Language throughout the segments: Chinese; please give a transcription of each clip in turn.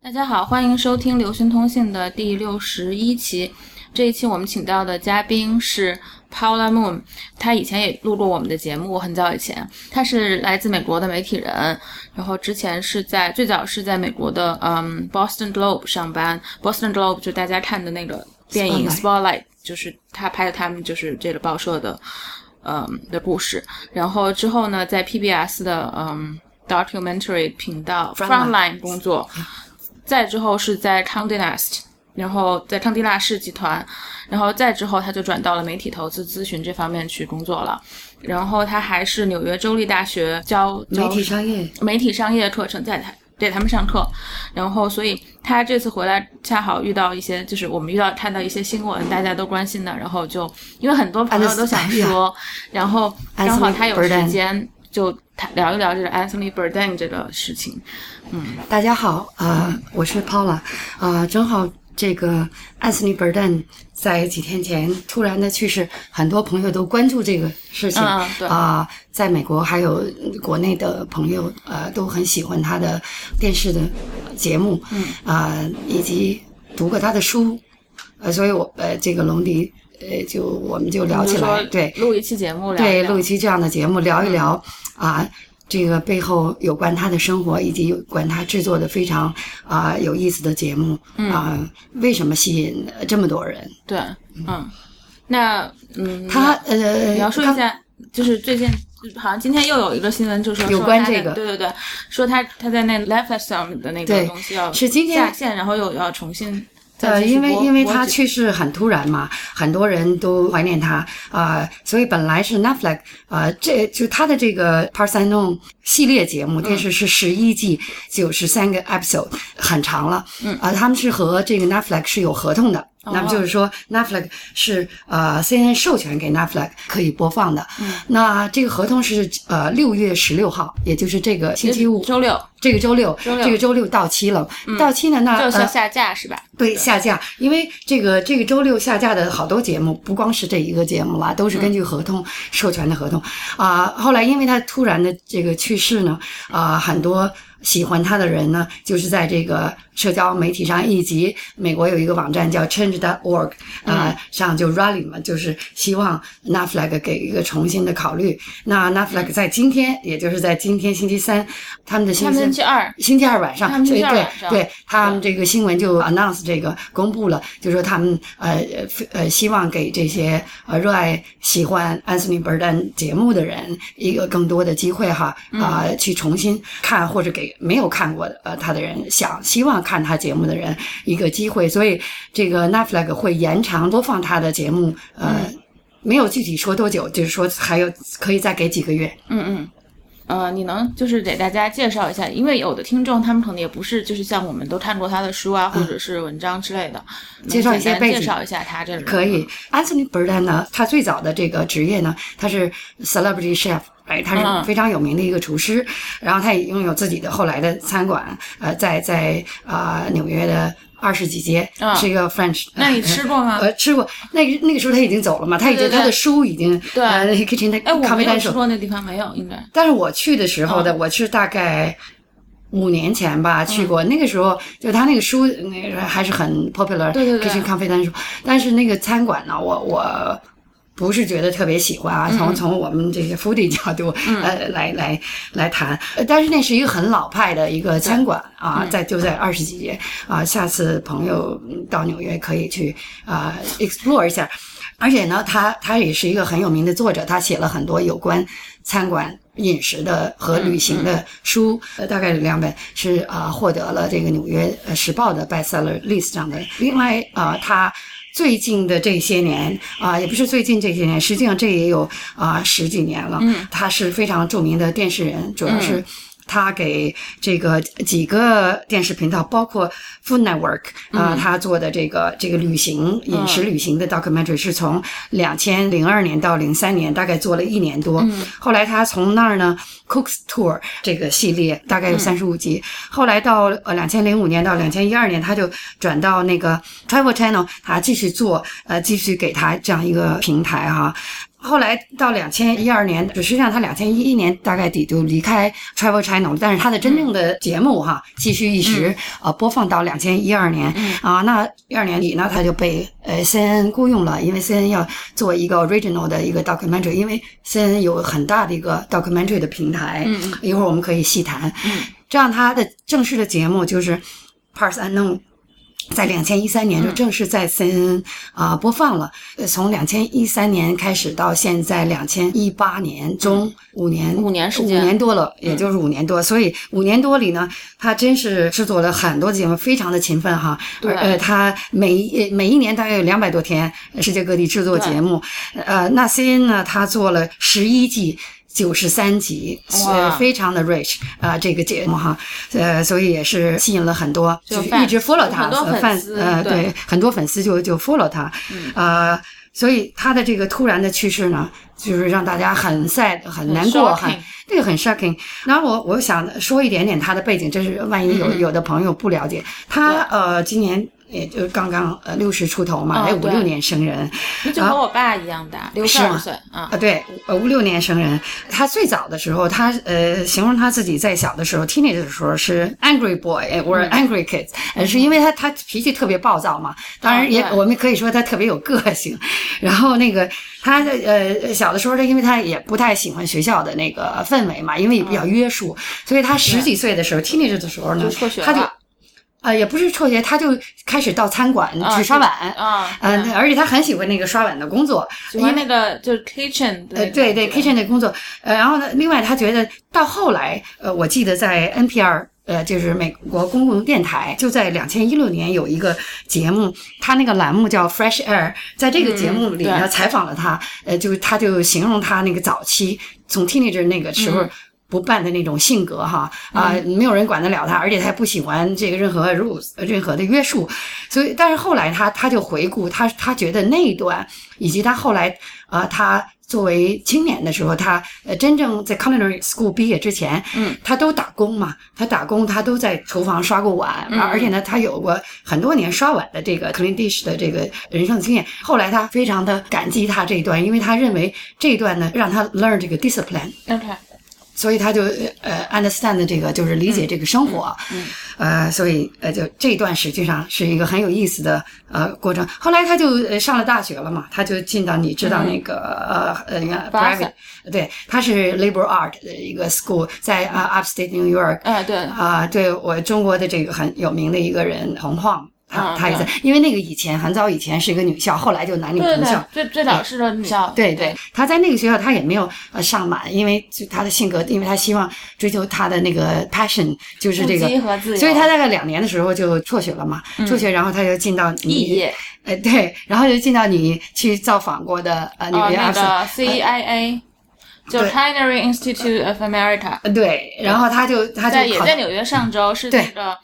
大家好，欢迎收听流讯通信的第六十一期。这一期我们请到的嘉宾是 Paula Moon，他以前也录过我们的节目，很早以前。他是来自美国的媒体人，然后之前是在最早是在美国的嗯 Boston Globe 上班。Boston Globe 就大家看的那个电影 Spotlight，就是他拍的他们就是这个报社的嗯的故事。然后之后呢，在 PBS 的嗯 documentary 频道 Frontline 工作。再之后是在 Condé Nast，然后在康迪纳氏集团，然后再之后他就转到了媒体投资咨询这方面去工作了。然后他还是纽约州立大学教媒体商业媒体商业课程，在他对他们上课。然后所以他这次回来恰好遇到一些，就是我们遇到看到一些新闻，大家都关心的。然后就因为很多朋友都想说，然后刚好他有时间就谈聊一聊这个 Anthony Bourdain 这个事情。嗯，大家好，啊，我是 Paula，啊，正好这个 Anthony Bourdain 在几天前突然的去世，很多朋友都关注这个事情，啊，在美国还有国内的朋友，呃，都很喜欢他的电视的节目，嗯，啊，以及读过他的书，呃，所以我呃，这个龙迪，呃，就我们就聊起来，对，录一期节目，对，录一期这样的节目，聊一聊，啊。这个背后有关他的生活，以及有关他制作的非常啊有意思的节目啊，为什么吸引这么多人？对，嗯，那嗯，他呃，描述一下，就是最近好像今天又有一个新闻，就是有关这个，对对对，说他他在那 Netflix 上的那个东西要是今天下线，然后又要重新。呃，因为因为他去世很突然嘛，很多人都怀念他啊，所以本来是 Netflix 啊，这就他的这个 Parthenon 系列节目电视是十一季九十三个 episode，很长了，嗯啊，他们是和这个 Netflix 是有合同的。那么就是说，Netflix 是呃 CNN 授权给 Netflix 可以播放的。嗯，那这个合同是呃六月十六号，也就是这个星期五，周六，这个周六，周六这个周六到期了。到期呢，那就要下架是吧？对，下架。因为这个这个周六下架的好多节目，不光是这一个节目了，都是根据合同授权的合同啊。后来因为他突然的这个去世呢，啊，很多。喜欢他的人呢，就是在这个社交媒体上，以及美国有一个网站叫 Change.org 啊，上就 rally 嘛，就是希望 Netflix 给一个重新的考虑。那 Netflix 在今天，也就是在今天星期三，他们的星期二，星期二晚上，对对对，他们这个新闻就 announce 这个公布了，就说他们呃呃希望给这些呃热爱喜欢 Anthony Bourdain 节目的人一个更多的机会哈啊，去重新看或者给。没有看过的呃，他的人想希望看他节目的人一个机会，所以这个 Netflix 会延长播放他的节目，呃，没有具体说多久，就是说还有可以再给几个月。嗯嗯，呃，你能就是给大家介绍一下，因为有的听众他们可能也不是就是像我们都看过他的书啊，或者是文章之类的，介绍一些背景，介绍一下他这个可以。Anthony Bourdain 呢，他最早的这个职业呢，他是 Celebrity Chef。哎，他是非常有名的一个厨师，然后他也拥有自己的后来的餐馆，呃，在在啊纽约的二十几街，是一个 French。那你吃过吗？呃，吃过。那个那个时候他已经走了嘛，他已经他的书已经对，kitchen 哎，我没有吃过那地方没有，应该。但是我去的时候的，我是大概五年前吧去过，那个时候就他那个书那个还是很 popular，对对对，kitchen 咖啡单书。但是那个餐馆呢，我我。不是觉得特别喜欢啊，从从我们这些 foodie 角度呃来来来谈，但是那是一个很老派的一个餐馆啊，在就在二十几街啊，下次朋友到纽约可以去啊 explore 一下，而且呢，他他也是一个很有名的作者，他写了很多有关餐馆饮食的和旅行的书，呃，大概两本是啊获得了这个纽约时报的 bestseller list 上的，另外啊他。最近的这些年啊，也不是最近这些年，实际上这也有啊十几年了。嗯，他是非常著名的电视人，主要是。他给这个几个电视频道，包括 Food Network 啊，他做的这个这个旅行饮食旅行的 documentary 是从两千零二年到零三年，大概做了一年多。后来他从那儿呢，Cooks Tour 这个系列大概有三十五集。后来到呃两千零五年到两千一二年，他就转到那个 Travel Channel，他继续做呃继续给他这样一个平台哈。后来到两千一二年，实际上他两千一一年大概底就离开 Travel Channel，但是他的真正的节目哈继续一直呃播放到两千一二年啊，那一二年底呢他就被呃 CNN 雇佣了，因为 CNN 要做一个 original 的一个 documentary，因为 CNN 有很大的一个 documentary 的平台，一会儿我们可以细谈。这样他的正式的节目就是 Parts Unknown。在两千一三年就正式在 CNN 啊播放了。呃，从两千一三年开始到现在两千一八年中五年五年时间五年多了，也就是五年多。所以五年多里呢，他真是制作了很多节目，非常的勤奋哈。对。呃，他每每一年大概有两百多天，世界各地制作节目。呃，那 CNN 呢，他做了十一季。九十三集，呃，非常的 rich 啊，这个节目哈，呃，所以也是吸引了很多，就一直 follow 他，粉丝，呃，对，很多粉丝就就 follow 他，呃，所以他的这个突然的去世呢，就是让大家很 sad，很难过，很这个很 shocking。然后我我想说一点点他的背景，这是万一有有的朋友不了解，他呃，今年。也就刚刚呃六十出头嘛，还五六年生人，那就和我爸一样大，六十二岁啊。啊，对，五六年生人。他最早的时候，他呃形容他自己在小的时候，teenage 的时候是 angry boy or angry kid，呃，是因为他他脾气特别暴躁嘛。当然也我们可以说他特别有个性。然后那个他呃小的时候他，因为他也不太喜欢学校的那个氛围嘛，因为也比较约束，所以他十几岁的时候，teenage 的时候呢，他就。啊，也不是辍学，他就开始到餐馆去刷碗啊，嗯，而且他很喜欢那个刷碗的工作，喜欢那个就是 kitchen，呃，对对，kitchen 的工作，呃，然后呢，另外他觉得到后来，呃，我记得在 NPR，呃，就是美国公共电台，就在两千一六年有一个节目，他那个栏目叫 Fresh Air，在这个节目里呢采访了他，呃，就是他就形容他那个早期从 teenager 那个时候。不办的那种性格哈啊，没有人管得了他，而且他也不喜欢这个任何 rules 任何的约束，所以但是后来他他就回顾他他觉得那一段以及他后来啊他作为青年的时候，他呃真正在 culinary school 毕业之前，嗯，他都打工嘛，他打工他都在厨房刷过碗，而且呢他有过很多年刷碗的这个 clean dish 的这个人生经验。后来他非常的感激他这一段，因为他认为这一段呢让他 learn 这个 discipline。OK。所以他就呃 understand 这个就是理解这个生活，呃，所以呃就这一段实际上是一个很有意思的呃过程。后来他就上了大学了嘛，他就进到你知道那个呃呃 private，对，他是 liberal art 的一个 school，在啊 upstate New York，啊对。啊对我中国的这个很有名的一个人洪晃。他他也在，因为那个以前很早以前是一个女校，后来就男女同校。最最早是个女校。对对，他在那个学校他也没有呃上满，因为就他的性格，因为他希望追求他的那个 passion，就是这个，所以他大概两年的时候就辍学了嘛，辍学然后他就进到你，呃对，然后就进到你去造访过的呃那个 CIA，就 Culinary Institute of America。对，然后他就他就也在纽约上周是那个。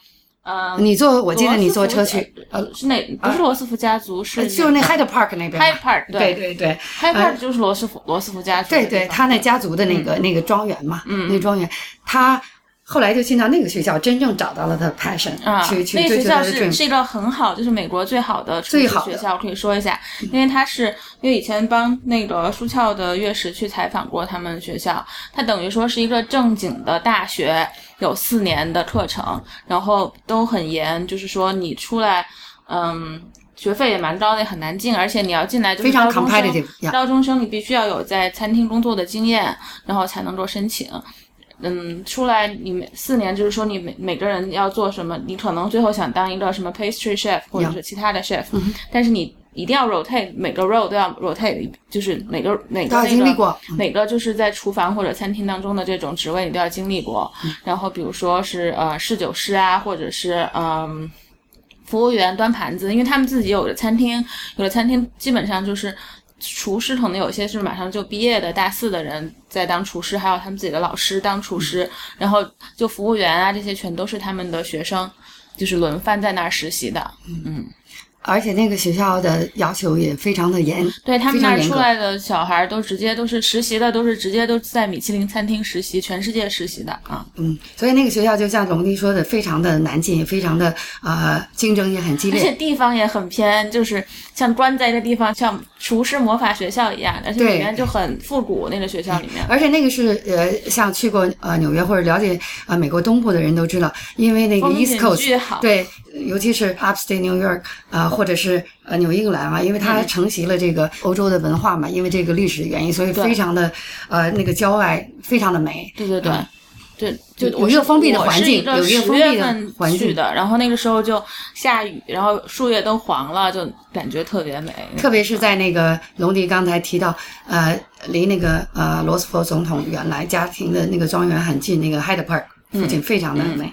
呃，你坐，我记得你坐车去，呃，是那？不是罗斯福家族，是就是那 Hyde Park 那边。Hyde Park，对对对，Hyde Park 就是罗斯福罗斯福家族。对对，他那家族的那个那个庄园嘛，嗯，那庄园，他。后来就进到那个学校，真正找到了他的 passion 啊。去去那个学校是是一个很好，就是美国最好的最好学校，可以说一下，因为他是因为以前帮那个舒翘的月食去采访过他们学校，他等于说是一个正经的大学，有四年的课程，然后都很严，就是说你出来，嗯，学费也蛮高的，也很难进，而且你要进来就是高中生，高中生你必须要有在餐厅工作的经验，然后才能够申请。嗯，出来你每四年，就是说你每每个人要做什么，你可能最后想当一个什么 pastry chef 或者是其他的 chef，但是你一定要 rotate 每个 role 都要 rotate，就是每个每个那个每个就是在厨房或者餐厅当中的这种职位你都要经历过。然后比如说是呃侍酒师啊，或者是嗯服务员端盘子，因为他们自己有的餐厅，有的餐厅基本上就是。厨师可能有些是马上就毕业的大四的人在当厨师，还有他们自己的老师当厨师，然后就服务员啊这些全都是他们的学生，就是轮番在那儿实习的。嗯，而且那个学校的要求也非常的严，对他们那儿。出来的小孩儿都直接都是实习的，都是直接都在米其林餐厅实习，全世界实习的啊。嗯，所以那个学校就像龙迪说的，非常的难进，也非常的呃竞争也很激烈而且。地方也很偏，就是像关在一个地方，像厨师魔法学校一样，而且里面就很复古。那个学校里面，而且那个是呃，像去过呃纽约或者了解呃美国东部的人都知道，因为那个风 East Coast。对，尤其是 Upstate New York 啊、或者是呃纽英格兰嘛，因为它嗯承袭了这个欧洲的文化嘛，因为这个历史的原因，所以非常的呃那个郊外非常的美。对对对。嗯对，就有我是一个封闭的环境有一个封闭的环境的，然后那个时候就下雨，然后树叶都黄了，就感觉特别美。特别是在那个龙迪刚才提到，呃，离那个呃罗斯福总统原来家庭的那个庄园很近，那个 Hyde Park 附近非常的美。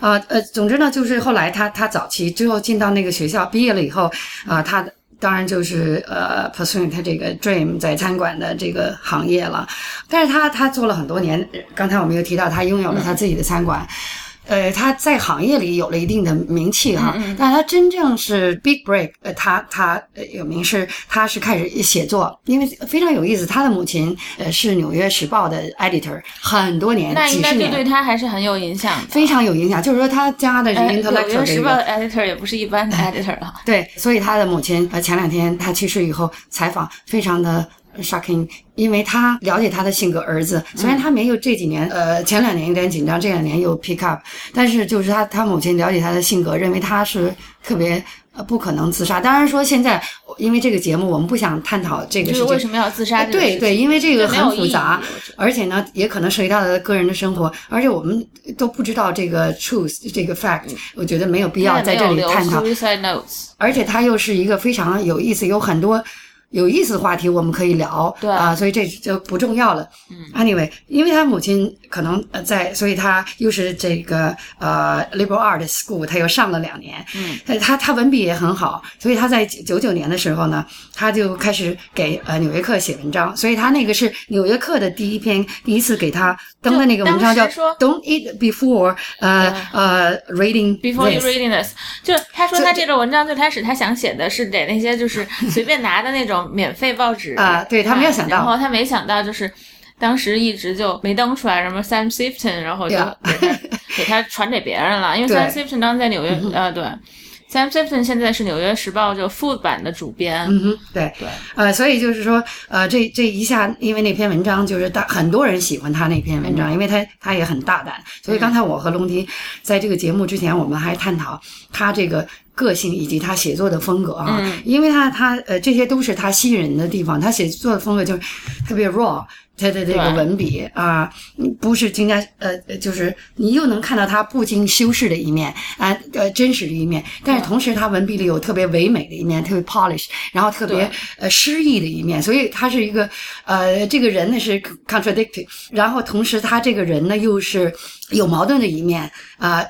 啊呃，总之呢，就是后来他他早期最后进到那个学校毕业了以后，啊、他当然就是呃 pursuing 他这个 dream 在餐馆的这个行业了。但是他他做了很多年，刚才我们又提到他拥有了他自己的餐馆。呃，他在行业里有了一定的名气哈，但他真正是 big break，呃，他他呃有名是他是开始写作，因为非常有意思，他的母亲呃是《纽约时报》的 editor 很多年，那应该就对他还是很有影响。非常有影响。就是说他家的这个呃，纽约这个时报的 editor 也不是一般的 editor 了。对，所以他的母亲呃前两天他去世以后采访非常的 shocking，因为他了解他的性格，儿子虽然他没有这几年呃前两年有点紧张，这两年又 pick up，但是就是他他母亲了解他的性格，认为他是特别。呃，不可能自杀。当然说，现在因为这个节目，我们不想探讨这个就事情。是为什么要自杀？对对，因为这个很复杂而且呢，也可能涉及到个人的生活，而且我们都不知道这个 truth 这个 fact，我觉得没有必要在这里探讨。而且他又是一个非常有意思，有很多有意思的话题我们可以聊，对。啊、所以这就不重要了。嗯，anyway，因为他母亲可能呃在，所以他又是这个呃 liberal art school，他又上了两年，嗯，他他文笔也很好，所以他在九九年的时候呢，他就开始给呃《纽约客》写文章，所以他那个是《纽约客》的第一篇，第一次给他登的那个文章叫 "Don't eat before 呃呃 reading Before you reading this，就是他说他这个文章最开始他想写的是给那些就是随便拿的那种免费报纸啊对他没有想到。然后他没想到就是当时一直就没登出来什么 Sam Sifton，然后就给他 给他传给别人了，因为 Sam Sifton 当时在纽约，呃，对，Sam Sifton 现在是《纽约时报》就 Food 版的主编，嗯哼，对。对，呃，所以就是说，呃，这这一下，因为那篇文章就是大很多人喜欢他那篇文章，因为他他也很大胆，所以刚才我和龙迪在这个节目之前，我们还探讨他这个个性以及他写作的风格啊，因为他他呃这些都是他吸引人的地方，他写作的风格就是特别 raw。他的这个文笔啊，嗯不是经加呃，呃就是你又能看到他不经修饰的一面啊，呃，真实的一面，但是同时他文笔里有特别唯美的一面，特别 polish，然后特别呃诗意的一面，所以他是一个呃，这个人呢是 contradictory，然后同时他这个人呢又是有矛盾的一面啊。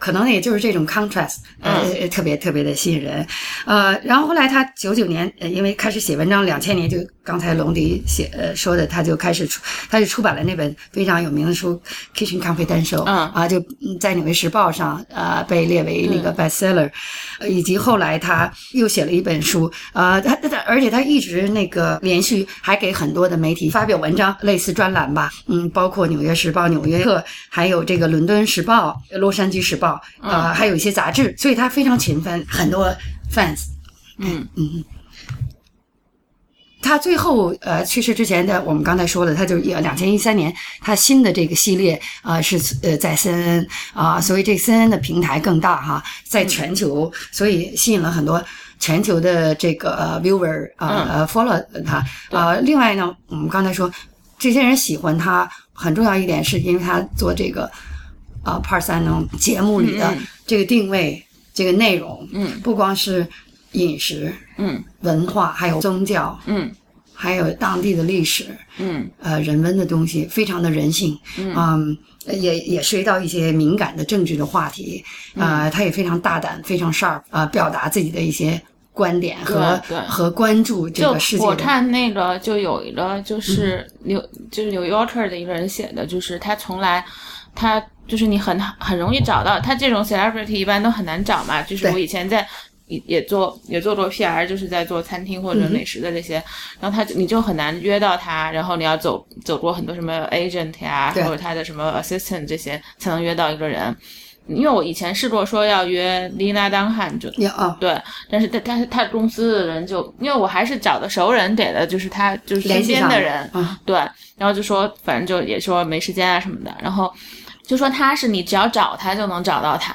可能也就是这种 contrast，呃，嗯特别特别的吸引人，呃，然后后来他九九年，呃，因为开始写文章，两千年就刚才龙迪写呃说的，他就开始出，他就出版了那本非常有名的书《Kitchen Confidential》，嗯啊，就嗯在《纽约时报》上呃被列为那个 bestseller，、呃以及后来他又写了一本书，呃，他他而且他一直那个连续还给很多的媒体发表文章，类似专栏吧，嗯，包括《纽约时报》《纽约客》，还有这个《伦敦时报》《洛杉矶时报》，呃，还有一些杂志，所以他非常勤奋，很多 fans。嗯嗯嗯。他最后呃去世之前的，我们刚才说了，他就两千一三年，他新的这个系列啊、呃、是呃在 CNN 啊、所以这 CNN 的平台更大哈，在全球，所以吸引了很多全球的这个、呃 viewer 啊、呃 follow 他。啊、另外呢，我们刚才说这些人喜欢他，很重要一点是因为他做这个啊 Part 三呢节目里的这个定位、这个内容，嗯。不光是饮食、嗯文化，还有宗教，嗯还有当地的历史，嗯呃，人文的东西，非常的人性，嗯，也也涉及到一些敏感的政治的话题，啊、他也非常大胆，非常 sharp 啊、表达自己的一些观点和和关注这个世界我。看那个就有一个就是纽、就是纽 Yorker 的一个人写的，就是他从来他就是你很很容易找到他这种 celebrity 一般都很难找嘛，就是我以前在。也也做也做过 PR，就是在做餐厅或者美食的这些，然后他你就很难约到他，然后你要走走过很多什么 agent 呀，或者他的什么 assistant 这些才能约到一个人。因为我以前试过说要约 Lina d u n h a n 就啊对，但是他他他公司的人就因为我还是找的熟人给的，就是他就是身边的人，对，然后就说反正就也说没时间啊什么的，然后就说他是你只要找他就能找到他，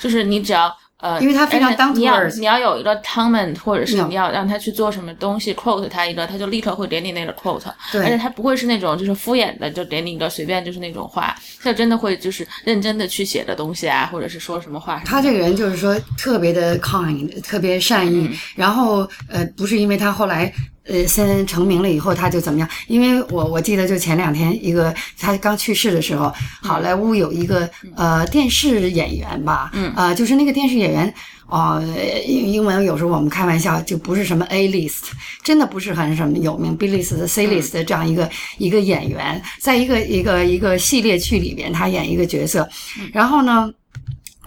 就是你只要。呃，因为他非常当你要你要有一个 comment，或者是你要让他去做什么东西，quote 他一个，他就立刻会给你那个 quote，对，而且他不会是那种就是敷衍的，就给你一个随便就是那种话，他真的会就是认真的去写的东西啊，或者是说什么话。他这个人就是说特别的 kind，特别善意，然后呃，不是因为他后来。呃，先成名了以后他就怎么样？因为我我记得就前两天一个他刚去世的时候，好莱坞有一个呃电视演员吧，嗯，呃，就是那个电视演员哦，英英文有时候我们开玩笑就不是什么 A list，真的不是很什么有名 B list、C list 的这样一个一个演员，在一个一个一个系列剧里边他演一个角色，然后呢。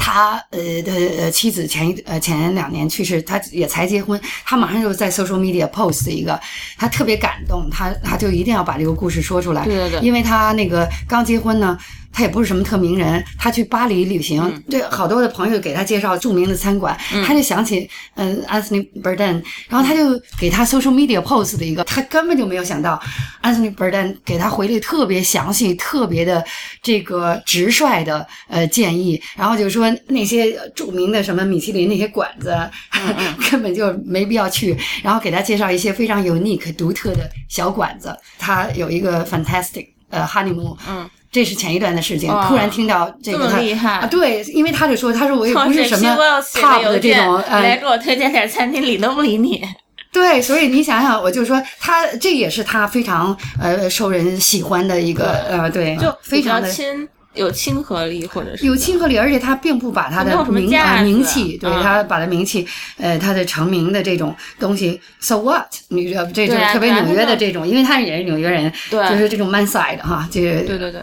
他呃的妻子前一呃前两年去世，他也才结婚，他马上就在 social media post 一个，他特别感动，他他就一定要把这个故事说出来，对对对，因为他那个刚结婚呢。他也不是什么特名人，他去巴黎旅行，对好多的朋友给他介绍著名的餐馆，他就想起嗯，Anthony Bourdain，然后他就给他 social media post 的一个，他根本就没有想到，Anthony Bourdain 给他回了特别详细、特别的这个直率的呃建议，然后就说那些著名的什么米其林那些馆子 根本就没必要去，然后给他介绍一些非常 unique 独特的小馆子，他有一个 fantastic 呃 honeymoon，嗯。这是前一段的事情，突然听到这个他啊，对，因为他就说，他说我也不是什么 top 的这种，来给我推荐点餐厅，理都不理你。对，所以你想想，我就说他这也是他非常呃受人喜欢的一个呃，对，就非常的亲，有亲和力或者是有亲和力，而且他并不把他的名啊名气，对他把他名气呃他的成名的这种东西，so what？你知道这种特别纽约的这种，因为他也是纽约人，对，就是这种 man side 哈，就对对对。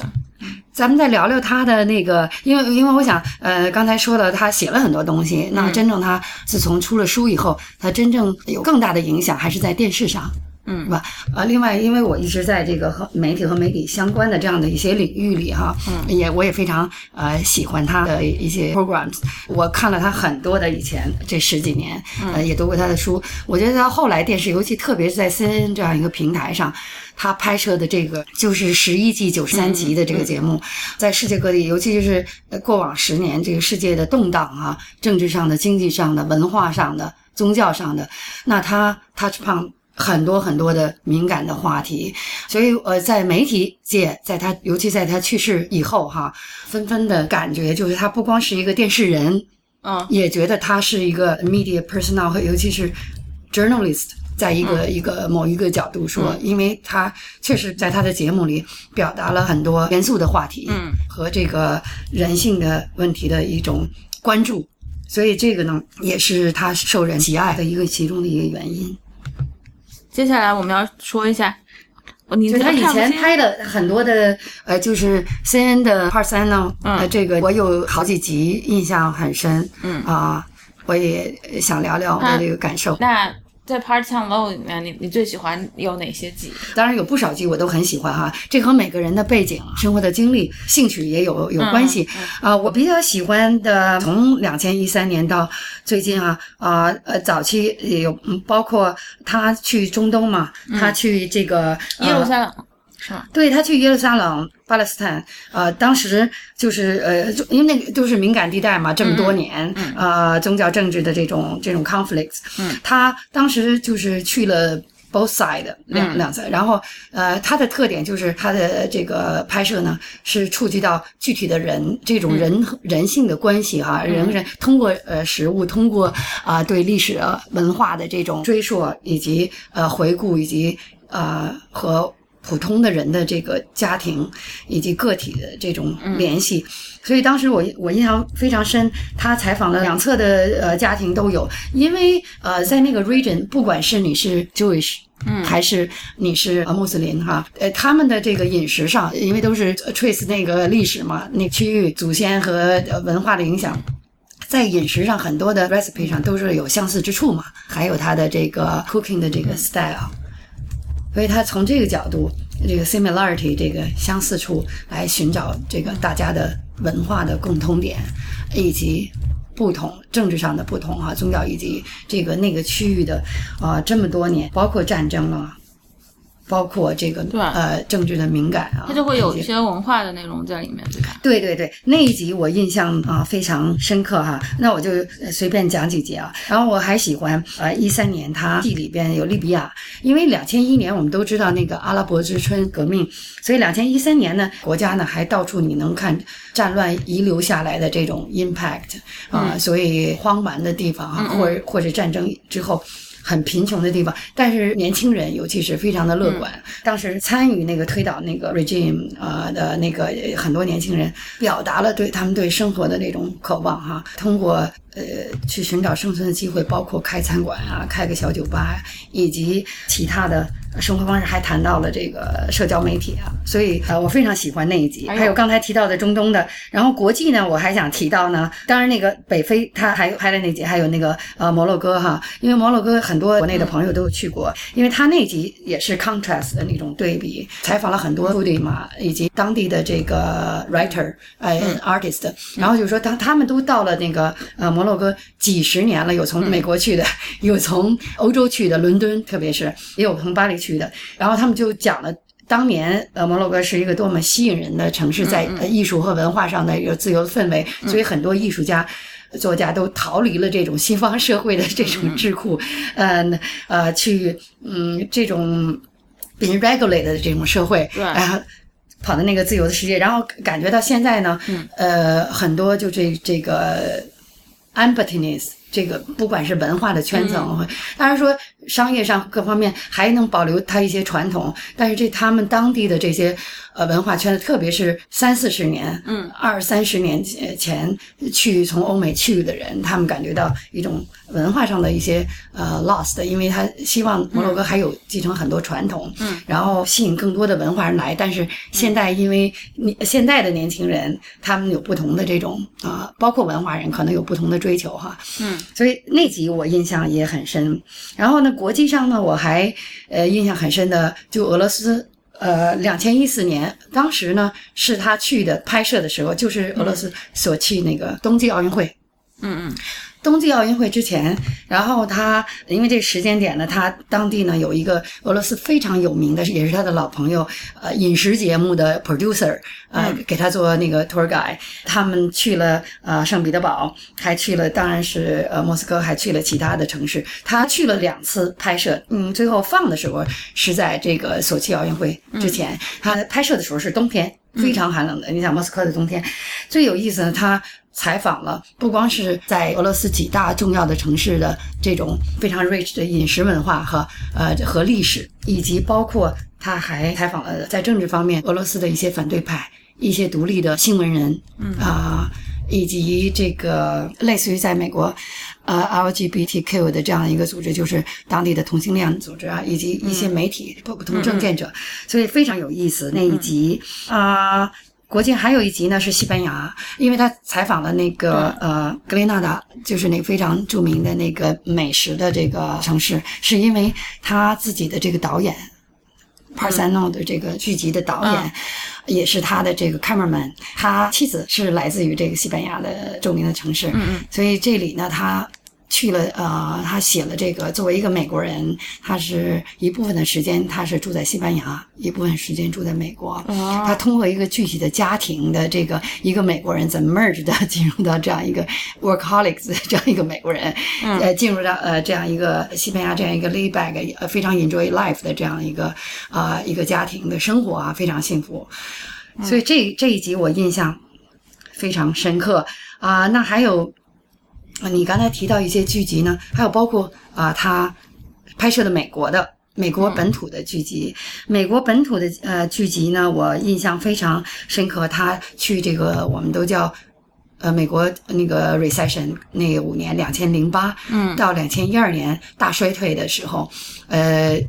咱们再聊聊他的那个，因为因为我想，呃，刚才说了，他写了很多东西。那真正他自从出了书以后，他真正有更大的影响还是在电视上，嗯，是吧？呃，另外，因为我一直在这个和媒体和媒体相关的这样的一些领域里哈，嗯，也我也非常呃喜欢他的一些 programs。我看了他很多的以前这十几年，呃，也读过他的书。我觉得他后来电视，尤其特别是在 CNN 这样一个平台上。他拍摄的这个就是十一季九十三集的这个节目，在世界各地，尤其就是过往十年这个世界的动荡啊，政治上的、经济上的、文化上的、宗教上的，那他 touch upon 很多很多的敏感的话题，所以呃，在媒体界，在他尤其在他去世以后哈，纷纷的感觉就是他不光是一个电视人，嗯，也觉得他是一个 media personnel 和尤其是 journalist。在一个一个某一个角度说，因为他确实在他的节目里表达了很多严肃的话题，嗯，和这个人性的问题的一种关注，所以这个呢，也是他受人喜爱的一个其中的一个原因。接下来我们要说一下，你他以前拍的很多的呃，就是 C N 的 Part 三呢，呃，这个我有好几集印象很深，嗯。啊，我也想聊聊我的这个感受。那在 Part Time Low 里面，你你最喜欢有哪些季？当然有不少季我都很喜欢哈，这和每个人的背景、生活的经历、兴趣也有有关系啊。我比较喜欢的，从两千一三年到最近啊啊呃，早期也有包括他去中东嘛，他去这个耶路撒冷。是吧？对他去耶路撒冷、巴勒斯坦，呃，当时就是呃，就因为那个都是敏感地带嘛，这么多年，呃，宗教政治的这种这种 conflicts，嗯，他当时就是去了 both side 两两次，然后呃，他的特点就是他的这个拍摄呢是触及到具体的人这种人人性的关系哈，人和人通过呃食物，通过啊对历史文化的这种追溯以及呃回顾以及呃和。普通的人的这个家庭以及个体的这种联系，所以当时我我印象非常深。他采访了两侧的呃家庭都有，因为呃在那个 region，不管是你是 Jewish，嗯，还是你是穆斯林哈，呃他们的这个饮食上，因为都是 trace 那个历史嘛，那区域祖先和文化的影响。在饮食上很多的 recipe 上都是有相似之处嘛，还有它的这个 cooking 的这个 style，所以他从这个角度，这个 similarity 这个相似处来寻找这个大家的文化的共通点，以及不同政治上的不同哈，宗教以及这个那个区域的啊这么多年，包括战争啊。包括这个呃政治的敏感啊，它就会有一些些文化的内容在里面，对吧？对对对，那一集我印象啊非常深刻哈。那我就呃随便讲几集啊。然后我还喜欢呃一三年它剧里边有利比亚，因为两千一年我们都知道那个阿拉伯之春革命，所以两千一三年呢国家呢还到处你能看战乱遗留下来的这种 impact 啊、所以荒蛮的地方啊，或者或者战争之后。很贫穷的地方，但是年轻人尤其是非常的乐观。当时参与那个推倒那个 regime 呃的那个呃很多年轻人，表达了对他们对生活的那种渴望哈。通过呃去寻找生存的机会，包括开餐馆啊，开个小酒吧，以及其他的生活方式，还谈到了这个社交媒体啊。所以呃，我非常喜欢那一集。还有刚才提到的中东的，然后国际呢，我还想提到呢，当然那个北非他还有拍的那集，还有那个呃摩洛哥哈，因为摩洛哥很多国内的朋友都有去过，因为他那集也是 contrast 的那种对比，采访了很多 foodie 嘛，以及当地的这个 writer 呃、artist，然后就说当他们都到了那个呃摩洛哥几十年了，有从美国去的，有从欧洲去的，伦敦特别是也有从巴黎去的，然后他们就讲了。当年，呃，摩洛哥是一个多么吸引人的城市，在呃艺术和文化上的一个自由的氛围，所以很多艺术家。作家都逃离了这种西方社会的这种桎梏，呃呃，去嗯这种 being regulated 的这种社会，然后跑到那个自由的世界，然后感觉到现在呢，呃，很多就这这个 emptiness，这个不管是文化的圈层，当然说商业上各方面还能保留它一些传统，但是这他们当地的这些呃文化圈子，特别是三四十年，嗯，二三十年前去从欧美去的人，他们感觉到一种文化上的一些呃 lost，因为他希望摩洛哥还有继承很多传统，嗯，然后吸引更多的文化人来，但是现在因为你现在的年轻人，他们有不同的这种啊、包括文化人可能有不同的追求哈，嗯，所以那集我印象也很深。然后呢，国际上呢，我还呃印象很深的，就俄罗斯。呃，两千一四年，当时呢是他去的拍摄的时候，就是俄罗斯所去那个冬季奥运会。嗯嗯，冬季奥运会之前，然后他因为这个时间点呢，他当地呢有一个俄罗斯非常有名的，也是他的老朋友，呃，饮食节目的 producer，呃，给他做那个 tour guide。他们去了呃圣彼得堡，还去了当然是呃莫斯科，还去了其他的城市。他去了两次拍摄，嗯，最后放的时候是在这个索契奥运会之前。他拍摄的时候是冬天，非常寒冷的。你想莫斯科的冬天，最有意思呢他。采访了不光是在俄罗斯几大重要的城市的这种非常 rich 的饮食文化和呃和历史，以及包括他还采访了在政治方面俄罗斯的一些反对派、一些独立的新闻人，嗯啊、以及这个类似于在美国，呃 LGBTQ 的这样一个组织，就是当地的同性恋组织啊，以及一些媒体不不同政见者，所以非常有意思那一集啊。国庆还有一集呢是西班牙，因为他采访了那个呃格雷纳达，就是那个非常著名的那个美食的这个城市，是因为他自己的这个导演。Parsano 的这个剧集的导演，也是他的这个 cameraman，他妻子是来自于这个西班牙的著名的城市，嗯嗯，所以这里呢，他去了，呃，他写了这个，作为一个美国人，他是一部分的时间他是住在西班牙，一部分时间住在美国，他通过一个具体的家庭的这个一个美国人怎么 merge 的进入到这样一个 workaholics 的这样一个美国人，呃，进入到呃这样一个西班牙这样一个 laid back 呃非常 enjoy life 的这样一个啊、呃一个家庭的生活啊，非常幸福，所以这这一集我印象非常深刻。啊、那还有。啊，你刚才提到一些剧集呢，还有包括啊，他拍摄的美国的美国本土的剧集，美国本土的呃剧集呢，我印象非常深刻。他去这个我们都叫呃美国那个 recession 那五年，两千零八嗯到两千一二年大衰退的时候，呃，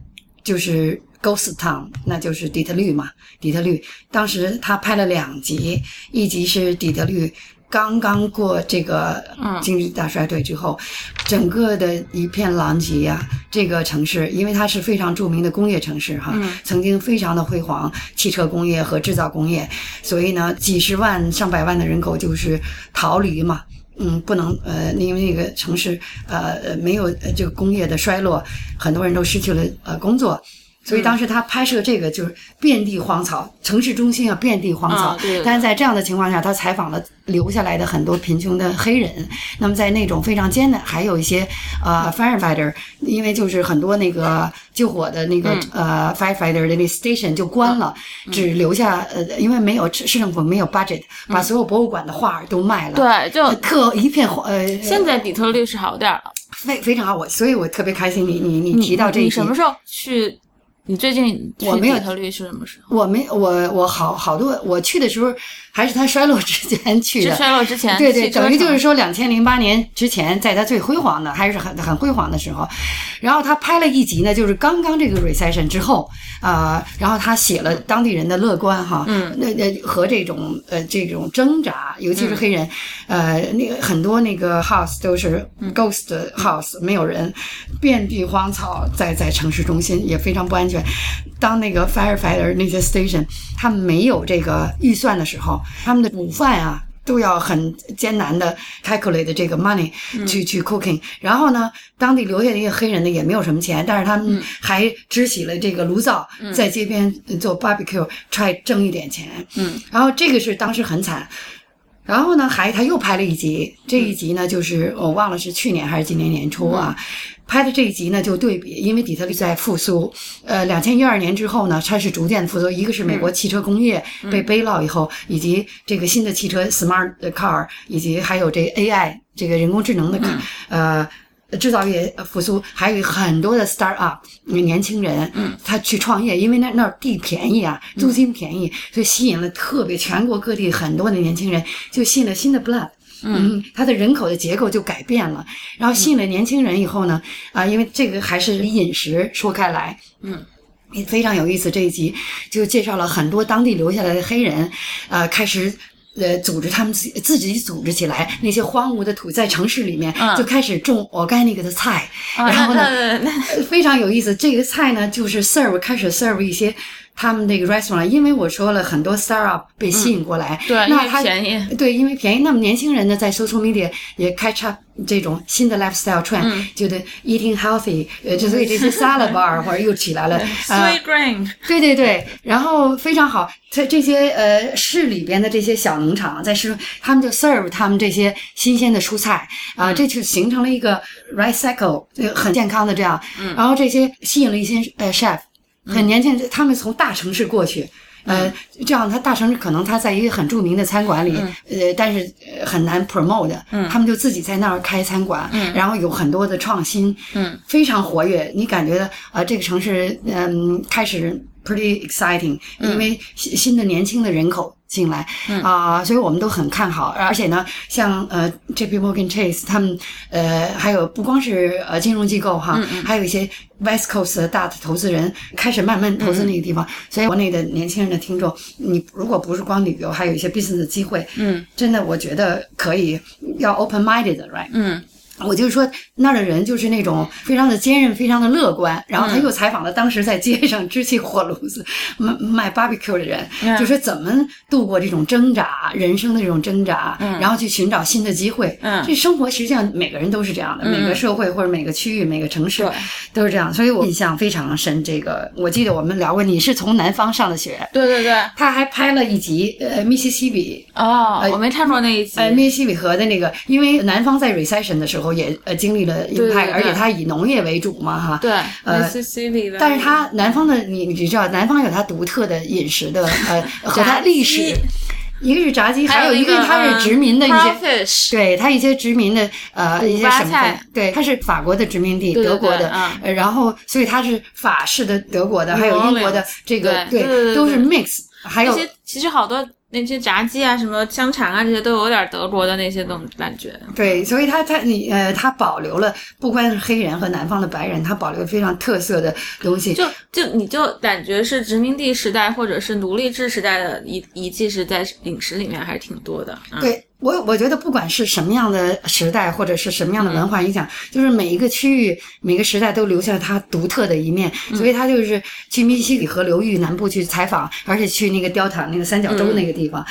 就是。Ghost Town，那就是底特律嘛，底特律。当时他拍了两集，一集是底特律刚刚过这个经济大衰退之后，整个的一片狼藉呀。这个城市，因为它是非常著名的工业城市哈，曾经非常的辉煌，汽车工业和制造工业，所以呢，几十万上百万的人口就是逃离嘛。嗯，不能呃，因为那个城市呃没有这个工业的衰落，很多人都失去了呃工作。所以当时他拍摄这个就是遍地荒草，城市中心啊遍地荒草。但是在这样的情况下，他采访了留下来的很多贫穷的黑人。那么在那种非常艰难，还有一些呃 firefighter，因为就是很多那个救火的那个呃 firefighter 的那 station 就关了，只留下呃，因为没有市政府没有 budget，把所有博物馆的画都卖了。对，就特一片呃。现在底特律是好点了，非非常好，我所以我特别开心。你你你提到这，你什么时候去？你最近我没有头绿是什么时候？我没我我好好多我去的时候。还是他衰落之前去的，衰落之前，对对，等于就是说两千零八年之前，在他最辉煌的，还是很很辉煌的时候。然后他拍了一集呢，就是刚刚这个 recession 之后啊，然后他写了当地人的乐观哈，嗯，那那和这种呃这种挣扎，尤其是黑人，呃，那个很多那个 house 都是 ghost house，没有人，遍地荒草，在在城市中心也非常不安全。当那个 firefighter 那些 station 他没有这个预算的时候。他们的午饭啊，都要很艰难的 calculate 这个 money 去去 cooking。然后呢，当地留下的一些黑人呢，也没有什么钱，但是他们还支起了这个炉灶，在街边做 barbecue，try 挣一点钱。嗯，然后这个是当时很惨。然后呢，还他又拍了一集，这一集呢，就是我忘了是去年还是今年年初啊。拍的这一集呢，就对比，因为底特律在复苏，呃，两千一二年之后呢，它是逐渐复苏。一个是美国汽车工业被背烙以后，以及这个新的汽车 smart car，以及还有这 AI 这个人工智能的呃制造业复苏，还有很多的 start up 年轻人，他去创业，因为那那儿地便宜啊，租金便宜，所以吸引了特别全国各地很多的年轻人，就吸引了新的 blood。嗯，它的人口的结构就改变了，然后吸引了年轻人以后呢，啊，因为这个还是饮食说开来，嗯，也非常有意思。这一集就介绍了很多当地留下来的黑人，呃，开始呃组织他们自己自己组织起来，那些荒芜的土在城市里面就开始种 organic 的菜，然后呢，非常有意思。这个菜呢，就是 serve 开始 serve 一些。他们那个 restaurant，因为我说了很多 startup 被吸引过来，对，那它便宜，对，因为便宜。那么年轻人呢，在 social media 也开创这种新的 lifestyle trend，觉得 eating healthy，呃，就所以这些 salad bar 或者又起来了，sweet grain，对对对，然后非常好。在这些呃市里边的这些小农场，在市他们就 serve 他们这些新鲜的蔬菜啊，这就形成了一个 right cycle，很健康的这样。然后这些吸引了一些呃 chef。很年轻，他们从大城市过去，呃，这样他大城市可能他在一个很著名的餐馆里，呃，但是很难 promote，他们就自己在那儿开餐馆，然后有很多的创新，非常活跃。你感觉啊，这个城市嗯开始 pretty exciting，因为新新的年轻的人口。进来啊，所以我们都很看好，而且呢，像呃，J.P. Morgan Chase 他们，呃，还有不光是呃金融机构哈，还有一些 West Coast 的大的投资人开始慢慢投资那个地方，所以国内的年轻人的听众，你如果不是光旅游，还有一些 business 的机会，嗯，真的我觉得可以要 open minded，right？嗯。我就是说，那儿的人就是那种非常的坚韧，非常的乐观。然后他又采访了当时在街上支起火炉子卖卖 barbecue 的人，就说怎么度过这种挣扎，人生的这种挣扎，然后去寻找新的机会。这生活实际上每个人都是这样的，每个社会或者每个区域、每个城市都是这样。所以我印象非常深。这个我记得我们聊过，你是从南方上的学，对对对。他还拍了一集呃密西西比哦，我没看过那一集。呃，密西西比河的那个，因为南方在 recession 的时候。也呃经历了硬派，而且它以农业为主嘛，哈。对，呃，但是它南方的你你知道，南方有它独特的饮食的 呃和它历史，一个是炸鸡，还有一个它是殖民的一些，对它一些殖民的呃一些省份，对，它是法国的殖民地，德国的，然后所以它是法式的德国的，还有英国的这个对，都是 mix，还有其实好多。那些炸鸡啊，什么香肠啊，这些都有点德国的那些种感觉。对，所以他他你呃，他保留了不光是黑人和南方的白人，他保留非常特色的东西。就就你就感觉是殖民地时代或者是奴隶制时代的遗遗迹是在饮食里面还是挺多的。对。我我觉得不管是什么样的时代，或者是什么样的文化影响，就是每一个区域、每个时代都留下了它独特的一面。所以他就是去密西西比河流域南部去采访，而且去那个雕塔那个三角洲那个地方，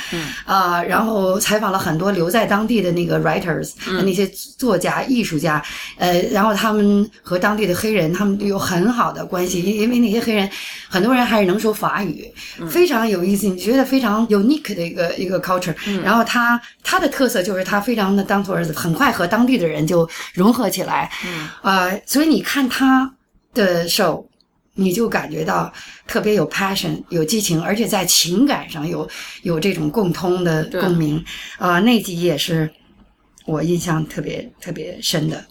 啊，然后采访了很多留在当地的那个 writers，那些作家、艺术家，呃，然后他们和当地的黑人他们有很好的关系，因因为那些黑人很多人还是能说法语，非常有意思，你觉得非常 unique 的一个一个 culture。然后他他的特色就是他非常的当头儿子，很快和当地的人就融合起来。嗯，呃，所以你看他的 show，你就感觉到特别有 passion，有激情，而且在情感上有有这种共通的共鸣。啊，那集也是我印象特别特别深的。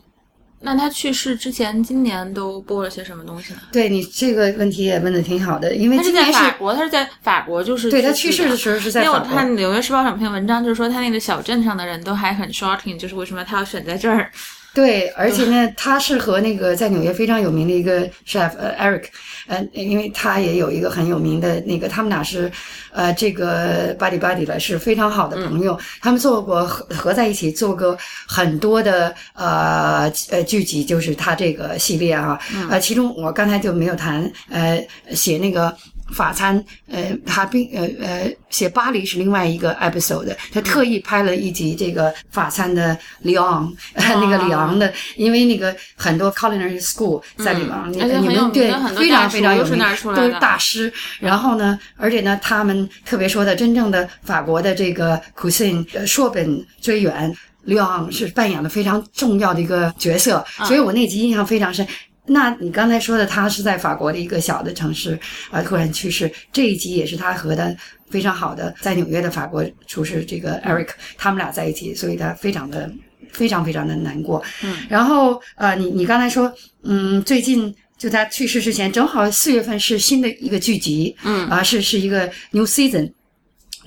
那他去世之前，今年都播了些什么东西呢？对你这个问题也问的挺好的，因为今年是法国，他是在法国，就是对他去世的时候是在法国。因为我看《纽约时报》上篇文章，就是说他那个小镇上的人都还很 shocking，就是为什么他要选在这儿。对，而且呢，他是和那个在纽约非常有名的一个 chef，呃，Eric，呃，因为他也有一个很有名的那个，他们俩是，呃，这个 buddy buddy 了，是非常好的朋友。他们做过合合在一起做过很多的呃呃剧集，就是他这个系列啊，呃，其中我刚才就没有谈，呃，写那个。法餐，呃，他并呃呃写巴黎是另外一个 episode，他特意拍了一集这个法餐的里昂，那个里昂的，因为那个很多 culinary school 在里昂，你你们对非常非常有名，都是大师。然后呢，而且呢，他们特别说的真正的法国的这个 cuisine 硕本追远，里昂是扮演了非常重要的一个角色，所以我那集印象非常深。那你刚才说的，他是在法国的一个小的城市啊，突然去世。这一集也是他和他非常好的在纽约的法国厨师这个 Eric，他们俩在一起，所以他非常的非常非常的难过。嗯，然后呃，你你刚才说，嗯，最近就在去世之前，正好四月份是新的一个剧集，嗯啊，是是一个 New Season。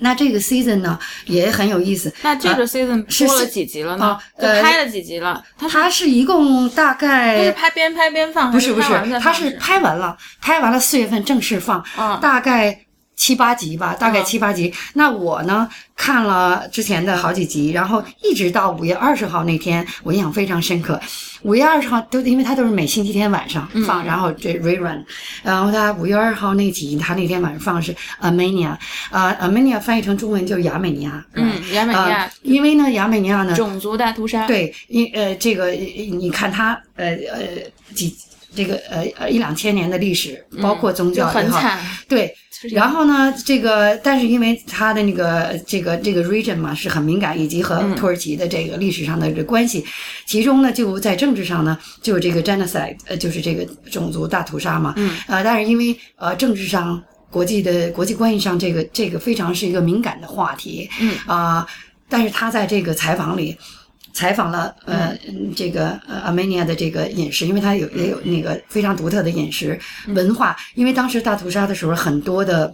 那这个 season 呢也很有意思。那这个 season 播了几集了呢？呃，拍了几集了？它是一共大概。它是拍边拍边放，不是不是，它是拍完了，拍完了四月份正式放，大概。七八集吧，大概七八集。那我呢看了之前的好几集，然后一直到五月二十号那天，我印象非常深刻。五月二十号都因为它都是每星期天晚上放，然后这 rerun。然后他五月二号那集，他那天晚上放是 Armenia，啊，Armenia 翻译成中文就是亚美尼亚。嗯，亚美尼亚。因为呢，亚美尼亚呢，种族大屠杀。对，因呃，这个你看它呃呃几这个呃呃一两千年的历史，包括宗教很惨。对。然后呢，这个但是因为它的那个这个这个 region 嘛是很敏感，以及和土耳其的这个历史上的这关系，其中呢就在政治上呢就是这个 genocide，呃就是这个种族大屠杀嘛，嗯，呃但是因为呃政治上国际的国际关系上这个这个非常是一个敏感的话题，嗯啊，但是他在这个采访里。采访了呃这个呃 Armenia 的这个饮食，因为它有也有那个非常独特的饮食文化。因为当时大屠杀的时候，很多的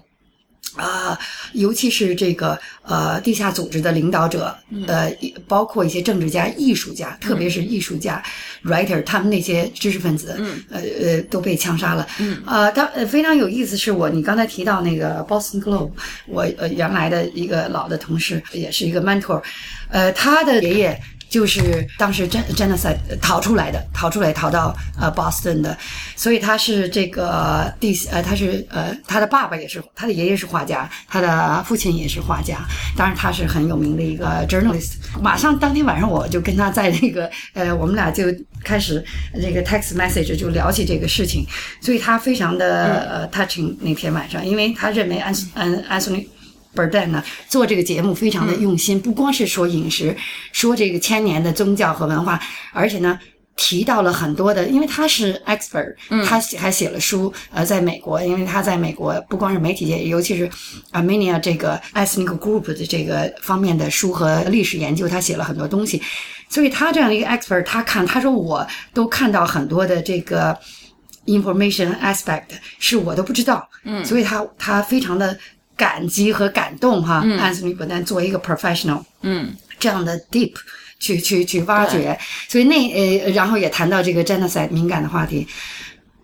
啊，尤其是这个呃地下组织的领导者，呃，包括一些政治家、艺术家，特别是艺术家、writer，他们那些知识分子，呃呃都被枪杀了。啊，当非常有意思是我你刚才提到那个 Boston Globe，我呃原来的一个老的同事，也是一个 mentor，呃，他的爷爷。就是当时真真的在逃出来的，逃出来逃到呃 Boston 的，所以他是这个第呃他是呃他的爸爸也是他的爷爷是画家，他的父亲也是画家，当然他是很有名的一个 journalist。马上当天晚上我就跟他在那个 呃我们俩就开始这个 text message 就聊起这个事情，所以他非常的呃 touching 那天晚上，因为他认为安安安松尼。B e r d a n 呢做这个节目非常的用心，不光是说饮食，说这个千年的宗教和文化，而且呢提到了很多的，因为他是 expert，他写还写了书，呃，在美国，因为他在美国不光是媒体界，尤其是 Armenia 这个 ethnic group 的这个方面的书和历史研究，他写了很多东西，所以他这样的一个 expert，他看他说我都看到很多的这个 information aspect 是我都不知道，嗯，所以他他非常的。感激和感动哈，安斯尼不但作为一个 professional，嗯，这样的 deep 去去去挖掘，所以那呃，然后也谈到这个 genocide 敏感的话题。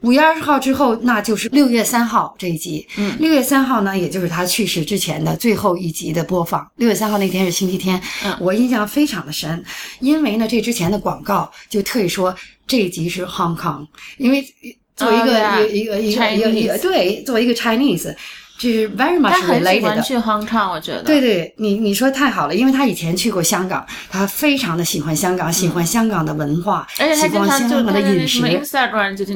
五月二十号之后，那就是六月三号这一集。嗯，六月三号呢，也就是他去世之前的最后一集的播放。六月三号那天是星期天，嗯。我印象非常的深，因为呢，这之前的广告就特意说这一集是 Hong Kong，因为作为一个、一个一个一个一个 Chinese 对，作为一个 Chinese，这是 very much 他很喜 related 的。欢去 Hong Kong，我觉得。对对，你你说太好了，因为他以前去过香港，他非常的喜欢香港，喜欢香港的文化，而且他喜欢经常就香港的饮食。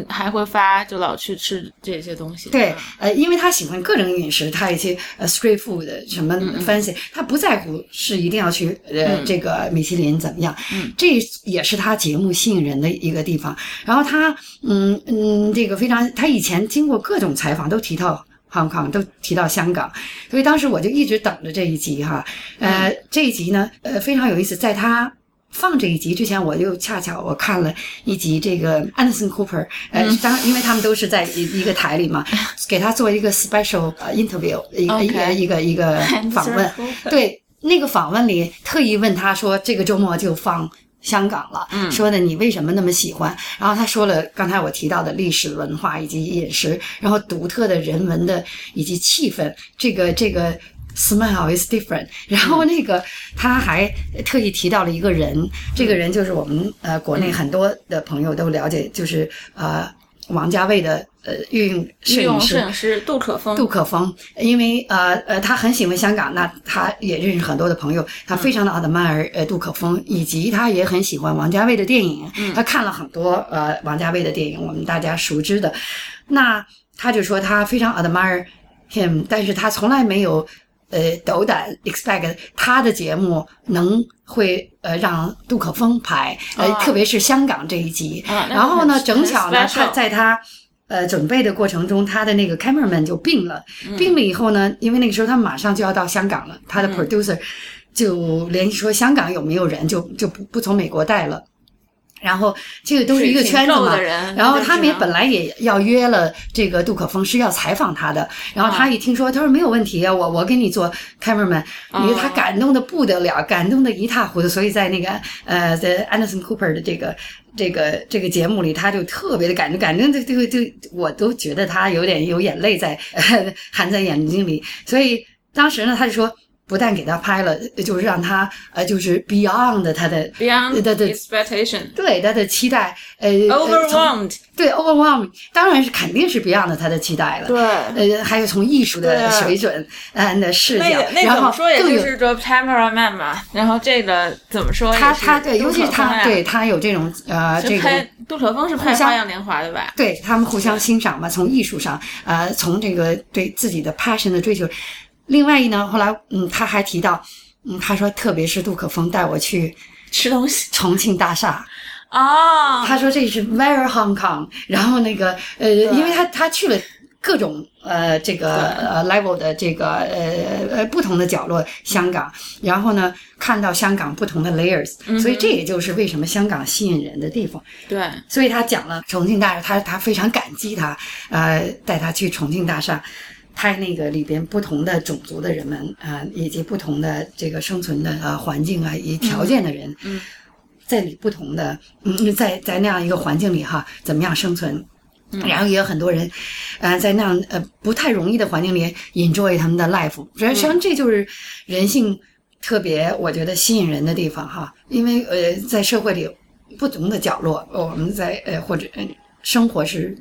还会发，就老去吃这些东西。对，呃，因为他喜欢各种饮食，他一些呃 street food 什么嗯 fancy，、他不在乎是一定要去呃、这个米其林怎么样，嗯这也是他节目吸引人的一个地方。然后他嗯嗯，这个非常，他以前经过各种采访都提到。Hong Kong 都提到香港，所以当时我就一直等着这一集哈。呃，嗯这一集呢，呃，非常有意思，在他。放这一集之前，我又恰巧我看了一集这个 Anderson Cooper，呃，嗯当然因为他们都是在一一个台里嘛，给他做一个 special 呃 interview，一个一个一个一个访问。对，那个访问里特意问他说，这个周末就放。香港了，嗯说的你为什么那么喜欢？然后他说了刚才我提到的历史文化以及饮食，然后独特的人文的以及气氛，这个这个 smile is different。然后那个他还特意提到了一个人，这个人就是我们呃国内很多的朋友都了解，就是呃王家卫的呃御用摄影师摄影师杜可风。杜可风，因为呃呃，他很喜欢香港，那他也认识很多的朋友，他非常的 admire 呃杜可风，以及他也很喜欢王家卫的电影，他看了很多呃王家卫的电影，我们大家熟知的，那他就说他非常 admire him，但是他从来没有。呃，斗胆 expect 他的节目能会呃让杜可风拍，呃，哦特别是香港这一集。啊然后呢，正巧呢，他在他呃准备的过程中，他的那个 cameraman 就病了。病了以后呢，因为那个时候他马上就要到香港了，他的 producer 就联系说香港有没有人，就就不不从美国带了。然后这个都是一个圈子嘛然后他们也本来也要约了这个杜可风是要采访他的，然后他一听说，他说没有问题啊，我我给你做 cameraman，因为他哦感动的不得了，感动的一塌糊涂，所以在那个呃在 Anderson Cooper 的这个这个这个节目里，他就特别的感动，感动的这个就我都觉得他有点有眼泪在、呃、含在眼睛里，所以当时呢，他就说。不但给他拍了，就是让他呃，就是 beyond 他的 Beyond 对对 expectation。对他的期待，呃 Overwhelmed。对 overwhelmed，当然是肯定是 beyond 他的期待了。对。呃，还有从艺术的水准，呃的视角然后说，就是说 cameraman 嘛。然后这个怎么说？他他对，尤其是他对他有这种呃这个。杜可风是拍《花样年华》的吧？对他们互相欣赏嘛，从艺术上，呃，从这个对自己的 passion 的追求。另外一呢，后来嗯，他还提到，嗯，他说特别是杜可风带我去吃东西。重庆大厦，哦，他说这是 very Hong Kong，然后那个呃，因为他他去了各种呃这个呃 level 的这个呃呃不同的角落香港，然后呢看到香港不同的 layers，、所以这也就是为什么香港吸引人的地方。对，所以他讲了重庆大厦，他他非常感激他，呃，带他去重庆大厦。拍那个里边不同的种族的人们啊、呃，以及不同的这个生存的呃环境啊，以及条件的人，嗯，在里不同的嗯，在在那样一个环境里哈，怎么样生存？嗯然后也有很多人，呃，在那样呃不太容易的环境里 enjoy 他们的 life。实际上这就是人性特别我觉得吸引人的地方哈，因为呃在社会里不同的角落，我们在呃或者呃生活是。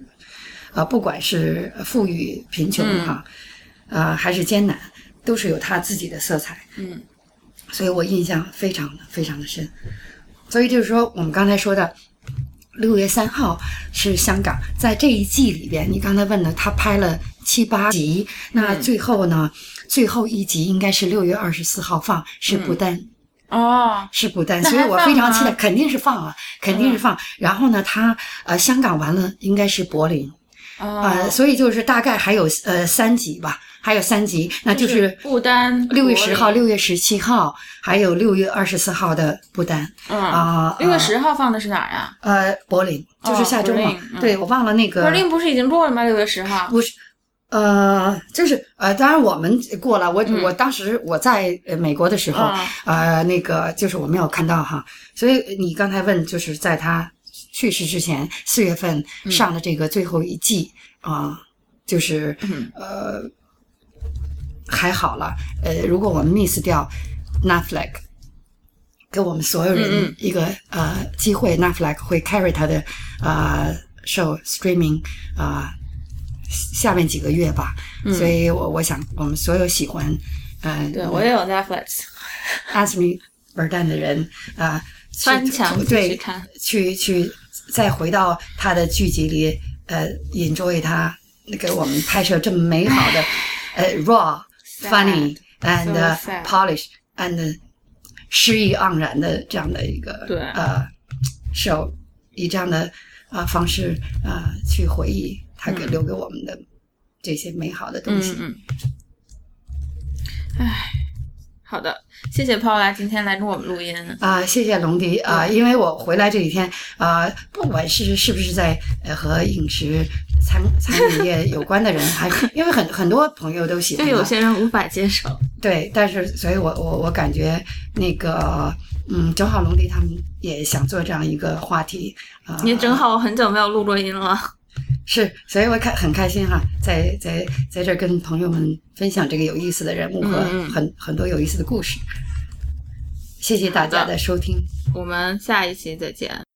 啊，不管是富裕贫穷哈，啊、还是艰难，都是有他自己的色彩。嗯，所以我印象非常的非常的深。所以就是说，我们刚才说的六月三号是香港在这一季里边，你刚才问的，他拍了七八集，那最后呢，最后一集应该是六月二十四号放，是不丹。哦，是不丹，所以我非常期待，肯定是放啊，肯定是放。然后呢，他呃，香港完了应该是柏林，哦，呃，所以就是大概还有呃三集吧，还有三集，那就是不丹六月十号、六月十七号，还有六月二十四号的不丹嗯啊。六月啊十号放的是哪儿呀？呃，柏林就是下周嘛对，我忘了那个柏林不是已经过了吗？六月十号。不是。呃，就是呃，当然我们过了，我、嗯我当时我在呃美国的时候，嗯呃，那个就是我没有看到哈，所以你刚才问就是在他去世之前四月份上的这个最后一季啊、就是呃还好了。呃，如果我们 miss 掉 Netflix，给我们所有人一个呃机会，Netflix 会 carry 他的呃 show streaming 啊、下面几个月吧。所以我我想我们所有喜欢呃对我也有 Netflix，Anthony Bourdain 的人啊，翻墙对看。去去再回到他的剧集里，呃，enjoy 他给我们拍摄这么美好的呃 raw funny and uh, polish and 诗意盎然的这样的一个呃 show，以这样的啊、呃方式啊、呃去回忆他给、留给我们的这些美好的东西。嗯嗯。唉，好的，谢谢 Paula 今天来跟我们录音。啊、谢谢龙迪啊、因为我回来这几天啊、不管是是不是在呃和饮食餐餐饮业有关的人，还因为很很多朋友都喜欢嘛就有些人无法接受，对，但是所以我我我感觉那个嗯，正好龙迪他们也想做这样一个话题啊，你正好我很久没有录过音了。是，所以我开很开心哈，在在在这儿跟朋友们分享这个有意思的人物和很很多有意思的故事。谢谢大家的收听。我们下一期再见。